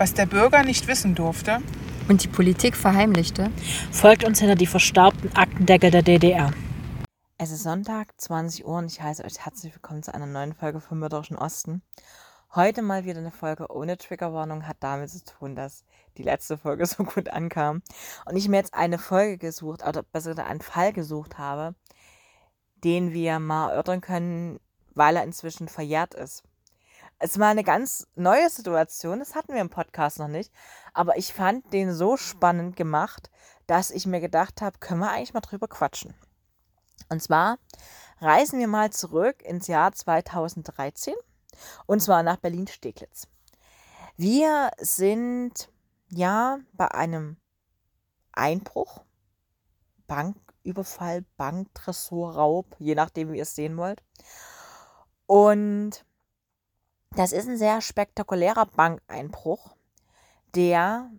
was der Bürger nicht wissen durfte und die Politik verheimlichte, folgt uns hinter die verstaubten Aktendeckel der DDR. Es ist Sonntag, 20 Uhr und ich heiße euch herzlich willkommen zu einer neuen Folge vom Mörderischen Osten. Heute mal wieder eine Folge ohne Triggerwarnung hat damit zu tun, dass die letzte Folge so gut ankam und ich mir jetzt eine Folge gesucht, oder besser gesagt einen Fall gesucht habe, den wir mal erörtern können, weil er inzwischen verjährt ist. Es war eine ganz neue Situation, das hatten wir im Podcast noch nicht, aber ich fand den so spannend gemacht, dass ich mir gedacht habe, können wir eigentlich mal drüber quatschen. Und zwar reisen wir mal zurück ins Jahr 2013 und zwar nach Berlin-Steglitz. Wir sind ja bei einem Einbruch, Banküberfall, Banktresorraub, je nachdem, wie ihr es sehen wollt. Und das ist ein sehr spektakulärer Bankeinbruch, der,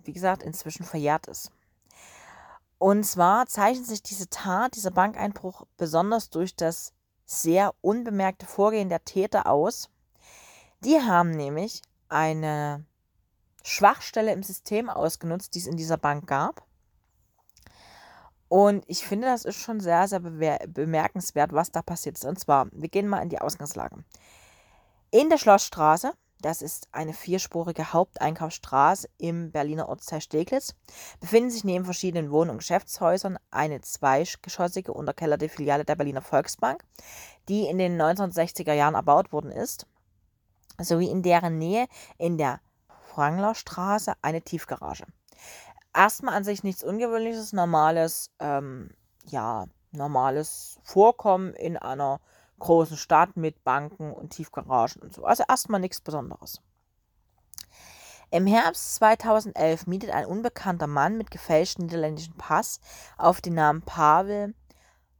wie gesagt, inzwischen verjährt ist. Und zwar zeichnet sich diese Tat, dieser Bankeinbruch, besonders durch das sehr unbemerkte Vorgehen der Täter aus. Die haben nämlich eine Schwachstelle im System ausgenutzt, die es in dieser Bank gab. Und ich finde, das ist schon sehr, sehr bemerkenswert, was da passiert ist. Und zwar, wir gehen mal in die Ausgangslage. In der Schlossstraße, das ist eine vierspurige Haupteinkaufsstraße im Berliner Ortsteil Steglitz, befinden sich neben verschiedenen Wohn- und Geschäftshäusern eine zweigeschossige unterkellerte Filiale der Berliner Volksbank, die in den 1960er Jahren erbaut worden ist, sowie in deren Nähe in der Franglerstraße eine Tiefgarage. Erstmal an sich nichts Ungewöhnliches, normales, ähm, ja, normales Vorkommen in einer großen Stadt mit Banken und Tiefgaragen und so. Also erstmal nichts Besonderes. Im Herbst 2011 mietet ein unbekannter Mann mit gefälschtem niederländischen Pass auf den Namen Pavel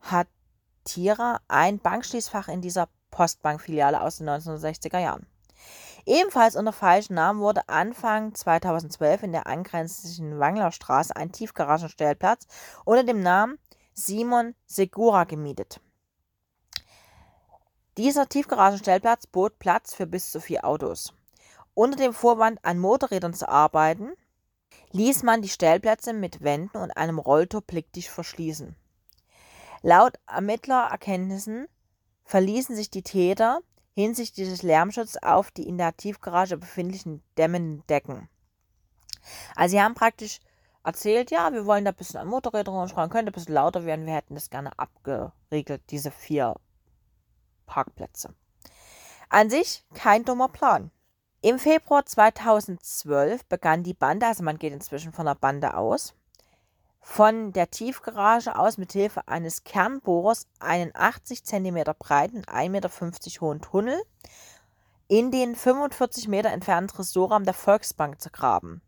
Hatira ein Bankschließfach in dieser Postbankfiliale aus den 1960er Jahren. Ebenfalls unter falschem Namen wurde Anfang 2012 in der angrenzenden Wanglerstraße ein Tiefgaragenstellplatz unter dem Namen Simon Segura gemietet. Dieser Tiefgaragenstellplatz bot Platz für bis zu vier Autos. Unter dem Vorwand, an Motorrädern zu arbeiten, ließ man die Stellplätze mit Wänden und einem Rolltor blickdicht verschließen. Laut Ermittlererkenntnissen verließen sich die Täter hinsichtlich des Lärmschutzes auf die in der Tiefgarage befindlichen dämmenden Decken. Also sie haben praktisch erzählt, ja, wir wollen da ein bisschen an Motorrädern rumschreien, könnte ein bisschen lauter werden, wir hätten das gerne abgeriegelt, diese vier Parkplätze. An sich kein dummer Plan. Im Februar 2012 begann die Bande, also man geht inzwischen von der Bande aus, von der Tiefgarage aus mit Hilfe eines Kernbohrers einen 80 cm breiten, 1,50 Meter hohen Tunnel in den 45 Meter entfernten Tresorraum der Volksbank zu graben.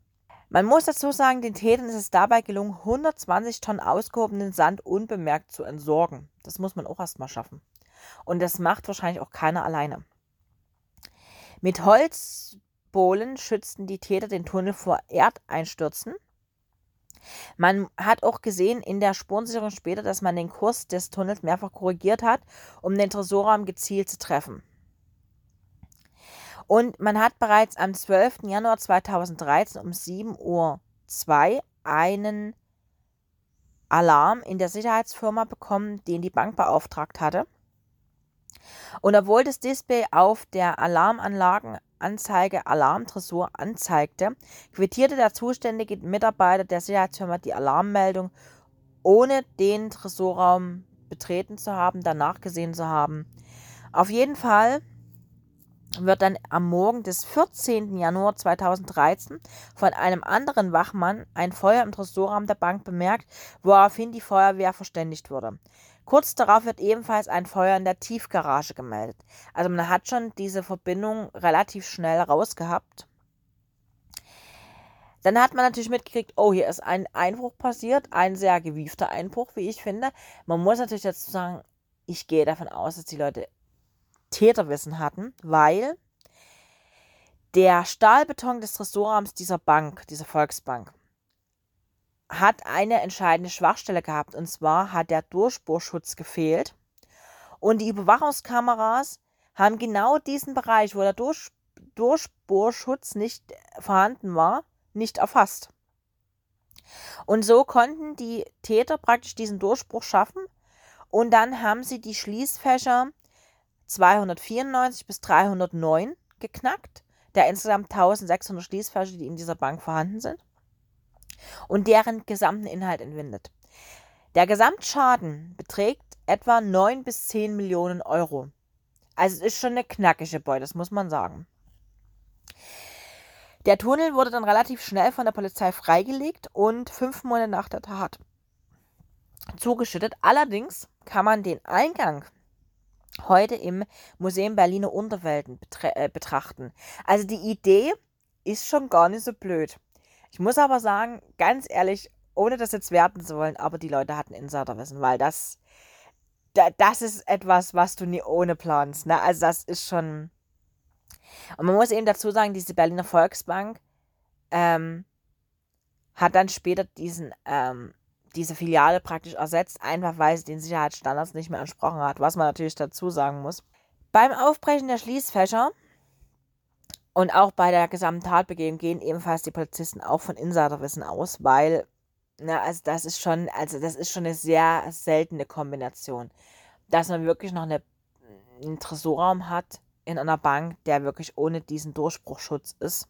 Man muss dazu sagen, den Tätern ist es dabei gelungen, 120 Tonnen ausgehobenen Sand unbemerkt zu entsorgen. Das muss man auch erstmal schaffen. Und das macht wahrscheinlich auch keiner alleine. Mit Holzbohlen schützten die Täter den Tunnel vor Erdeinstürzen. Man hat auch gesehen in der Spurensicherung später, dass man den Kurs des Tunnels mehrfach korrigiert hat, um den Tresorraum gezielt zu treffen. Und man hat bereits am 12. Januar 2013 um 7.02 Uhr einen Alarm in der Sicherheitsfirma bekommen, den die Bank beauftragt hatte. Und obwohl das Display auf der Alarmanlagenanzeige Alarmtresor anzeigte, quittierte der zuständige Mitarbeiter der Sicherheitsfirma die Alarmmeldung, ohne den Tresorraum betreten zu haben, danach gesehen zu haben. Auf jeden Fall wird dann am Morgen des 14. Januar 2013 von einem anderen Wachmann ein Feuer im Tresorraum der Bank bemerkt, woraufhin die Feuerwehr verständigt wurde. Kurz darauf wird ebenfalls ein Feuer in der Tiefgarage gemeldet. Also man hat schon diese Verbindung relativ schnell rausgehabt. Dann hat man natürlich mitgekriegt, oh, hier ist ein Einbruch passiert, ein sehr gewiefter Einbruch, wie ich finde. Man muss natürlich dazu sagen, ich gehe davon aus, dass die Leute Täterwissen hatten, weil der Stahlbeton des Tresorraums dieser Bank, dieser Volksbank, hat eine entscheidende Schwachstelle gehabt. Und zwar hat der Durchbohrschutz gefehlt. Und die Überwachungskameras haben genau diesen Bereich, wo der Durch, Durchbohrschutz nicht vorhanden war, nicht erfasst. Und so konnten die Täter praktisch diesen Durchbruch schaffen und dann haben sie die Schließfächer 294 bis 309 geknackt, der insgesamt 1600 Schließfächer, die in dieser Bank vorhanden sind, und deren gesamten Inhalt entwindet. Der Gesamtschaden beträgt etwa 9 bis 10 Millionen Euro. Also es ist schon eine knackige Beute, das muss man sagen. Der Tunnel wurde dann relativ schnell von der Polizei freigelegt und fünf Monate nach der Tat zugeschüttet. Allerdings kann man den Eingang heute im Museum Berliner Unterwelten äh, betrachten. Also die Idee ist schon gar nicht so blöd. Ich muss aber sagen, ganz ehrlich, ohne das jetzt werten zu wollen, aber die Leute hatten Insiderwissen, weil das, das ist etwas, was du nie ohne planst. Ne? Also das ist schon. Und man muss eben dazu sagen, diese Berliner Volksbank ähm, hat dann später diesen ähm, diese Filiale praktisch ersetzt, einfach weil sie den Sicherheitsstandards nicht mehr entsprochen hat, was man natürlich dazu sagen muss. Beim Aufbrechen der Schließfächer und auch bei der gesamten Tatbegehung gehen ebenfalls die Polizisten auch von Insiderwissen aus, weil, na, also das ist schon, also das ist schon eine sehr seltene Kombination, dass man wirklich noch eine, einen Tresorraum hat in einer Bank, der wirklich ohne diesen Durchbruchschutz ist.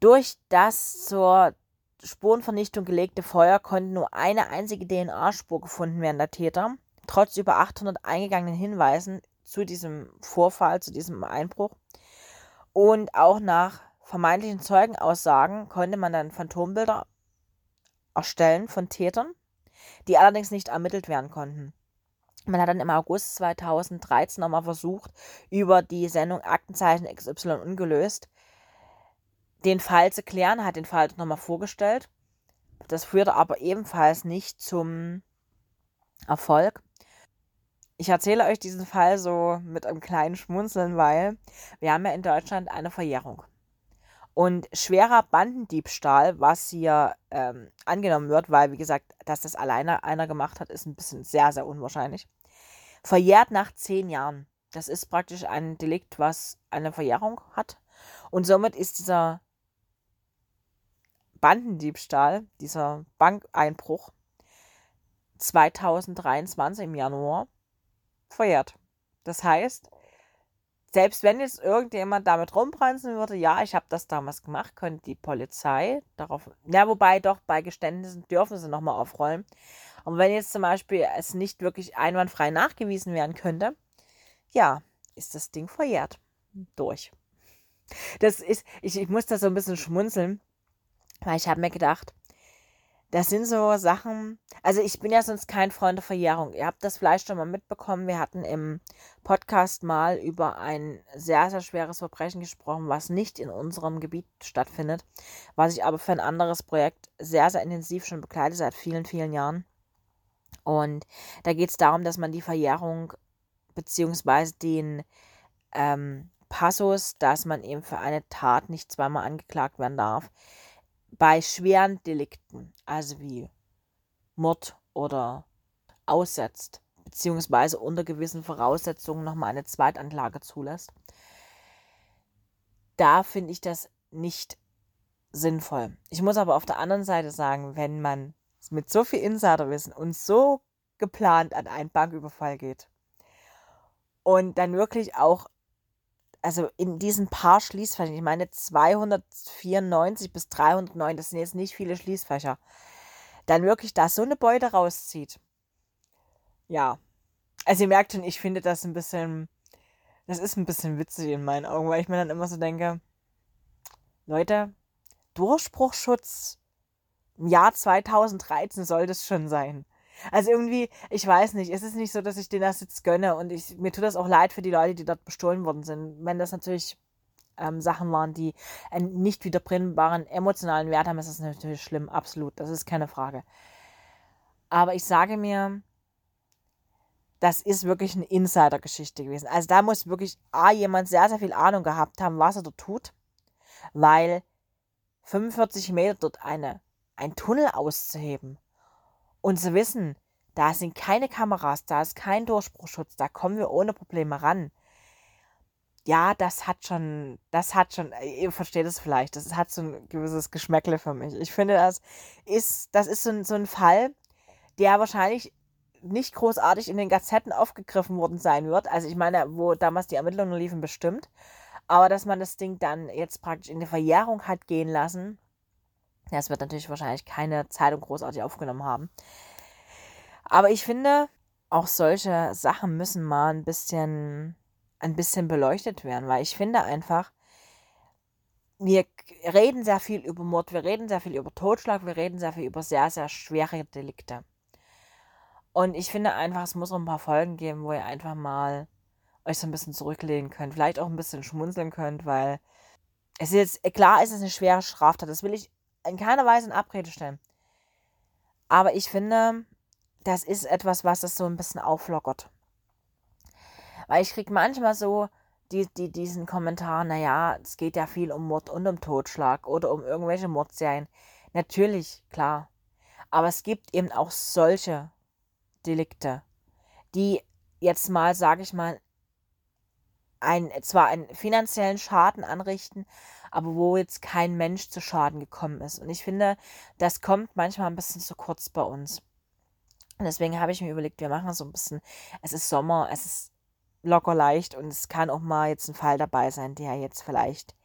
Durch das zur Spurenvernichtung gelegte Feuer konnte nur eine einzige DNA-Spur gefunden werden der Täter, trotz über 800 eingegangenen Hinweisen zu diesem Vorfall, zu diesem Einbruch. Und auch nach vermeintlichen Zeugenaussagen konnte man dann Phantombilder erstellen von Tätern, die allerdings nicht ermittelt werden konnten. Man hat dann im August 2013 nochmal versucht, über die Sendung Aktenzeichen XY ungelöst den Fall zu klären, hat den Fall nochmal vorgestellt. Das führte aber ebenfalls nicht zum Erfolg. Ich erzähle euch diesen Fall so mit einem kleinen Schmunzeln, weil wir haben ja in Deutschland eine Verjährung. Und schwerer Bandendiebstahl, was hier ähm, angenommen wird, weil, wie gesagt, dass das alleine einer gemacht hat, ist ein bisschen sehr, sehr unwahrscheinlich. Verjährt nach zehn Jahren. Das ist praktisch ein Delikt, was eine Verjährung hat. Und somit ist dieser Bandendiebstahl, dieser Bankeinbruch 2023 im Januar verjährt. Das heißt, selbst wenn jetzt irgendjemand damit rumbranzen würde, ja, ich habe das damals gemacht, könnte die Polizei darauf, ja, wobei doch bei Geständnissen dürfen sie nochmal aufrollen. Und wenn jetzt zum Beispiel es nicht wirklich einwandfrei nachgewiesen werden könnte, ja, ist das Ding verjährt. Durch. Das ist, ich, ich muss da so ein bisschen schmunzeln, weil ich habe mir gedacht, das sind so Sachen, also ich bin ja sonst kein Freund der Verjährung. Ihr habt das vielleicht schon mal mitbekommen. Wir hatten im Podcast mal über ein sehr, sehr schweres Verbrechen gesprochen, was nicht in unserem Gebiet stattfindet, was ich aber für ein anderes Projekt sehr, sehr intensiv schon begleite seit vielen, vielen Jahren. Und da geht es darum, dass man die Verjährung beziehungsweise den ähm, Passus, dass man eben für eine Tat nicht zweimal angeklagt werden darf, bei schweren Delikten, also wie Mord oder aussetzt, beziehungsweise unter gewissen Voraussetzungen nochmal eine Zweitanklage zulässt, da finde ich das nicht sinnvoll. Ich muss aber auf der anderen Seite sagen, wenn man mit so viel Insiderwissen und so geplant an einen Banküberfall geht und dann wirklich auch also in diesen paar Schließfächern, ich meine 294 bis 309, das sind jetzt nicht viele Schließfächer, dann wirklich da so eine Beute rauszieht. Ja. Also ihr merkt schon, ich finde das ein bisschen, das ist ein bisschen witzig in meinen Augen, weil ich mir dann immer so denke, Leute, Durchbruchschutz im Jahr 2013 soll das schon sein. Also irgendwie, ich weiß nicht, es ist nicht so, dass ich denen das jetzt gönne und ich, mir tut das auch leid für die Leute, die dort bestohlen worden sind. Wenn das natürlich ähm, Sachen waren, die einen nicht wiederbringbaren emotionalen Wert haben, ist das natürlich schlimm, absolut, das ist keine Frage. Aber ich sage mir, das ist wirklich eine Insider-Geschichte gewesen. Also da muss wirklich A, jemand sehr, sehr viel Ahnung gehabt haben, was er dort tut, weil 45 Meter dort eine, ein Tunnel auszuheben und zu wissen, da sind keine Kameras, da ist kein Durchbruchschutz, da kommen wir ohne Probleme ran. ja, das hat schon, das hat schon, ihr versteht es vielleicht, das hat so ein gewisses Geschmäckle für mich. Ich finde, das ist, das ist so ein, so ein Fall, der wahrscheinlich nicht großartig in den Gazetten aufgegriffen worden sein wird. Also ich meine, wo damals die Ermittlungen liefen, bestimmt. Aber dass man das Ding dann jetzt praktisch in die Verjährung hat gehen lassen, das wird natürlich wahrscheinlich keine Zeitung großartig aufgenommen haben. Aber ich finde, auch solche Sachen müssen mal ein bisschen, ein bisschen beleuchtet werden, weil ich finde einfach, wir reden sehr viel über Mord, wir reden sehr viel über Totschlag, wir reden sehr viel über sehr, sehr schwere Delikte. Und ich finde einfach, es muss auch ein paar Folgen geben, wo ihr einfach mal euch so ein bisschen zurücklehnen könnt, vielleicht auch ein bisschen schmunzeln könnt, weil es ist jetzt, klar ist es eine schwere Straftat, das will ich in keiner Weise in Abrede stellen. Aber ich finde, das ist etwas, was das so ein bisschen auflockert. Weil ich kriege manchmal so die, die, diesen Kommentar, naja, es geht ja viel um Mord und um Totschlag oder um irgendwelche Mordserien. Natürlich, klar. Aber es gibt eben auch solche Delikte, die jetzt mal, sage ich mal, ein, zwar einen finanziellen Schaden anrichten, aber wo jetzt kein Mensch zu Schaden gekommen ist. Und ich finde, das kommt manchmal ein bisschen zu kurz bei uns. Und deswegen habe ich mir überlegt, wir machen so ein bisschen, es ist Sommer, es ist locker leicht und es kann auch mal jetzt ein Fall dabei sein, der jetzt vielleicht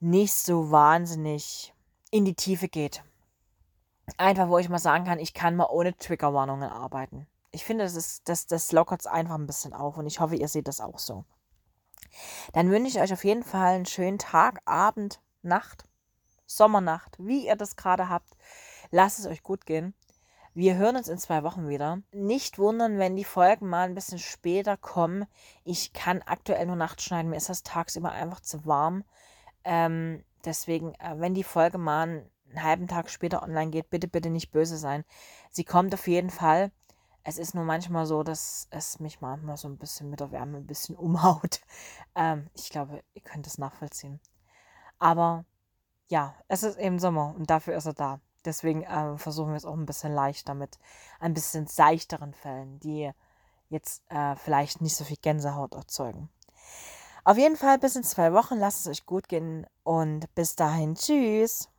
nicht so wahnsinnig in die Tiefe geht. Einfach, wo ich mal sagen kann, ich kann mal ohne Triggerwarnungen arbeiten. Ich finde, das, das, das lockert es einfach ein bisschen auf und ich hoffe, ihr seht das auch so. Dann wünsche ich euch auf jeden Fall einen schönen Tag, Abend, Nacht, Sommernacht, wie ihr das gerade habt. Lasst es euch gut gehen. Wir hören uns in zwei Wochen wieder. Nicht wundern, wenn die Folgen mal ein bisschen später kommen. Ich kann aktuell nur Nacht schneiden. Mir ist das tagsüber einfach zu warm. Ähm, deswegen, äh, wenn die Folge mal einen halben Tag später online geht, bitte, bitte nicht böse sein. Sie kommt auf jeden Fall. Es ist nur manchmal so, dass es mich manchmal so ein bisschen mit der Wärme ein bisschen umhaut. Ähm, ich glaube, ihr könnt es nachvollziehen. Aber ja, es ist eben Sommer und dafür ist er da. Deswegen äh, versuchen wir es auch ein bisschen leichter mit ein bisschen seichteren Fällen, die jetzt äh, vielleicht nicht so viel Gänsehaut erzeugen. Auf jeden Fall bis in zwei Wochen. Lasst es euch gut gehen und bis dahin. Tschüss.